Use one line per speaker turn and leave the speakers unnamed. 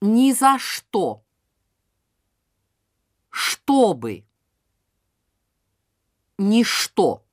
Ни за что. Чтобы. Ничто.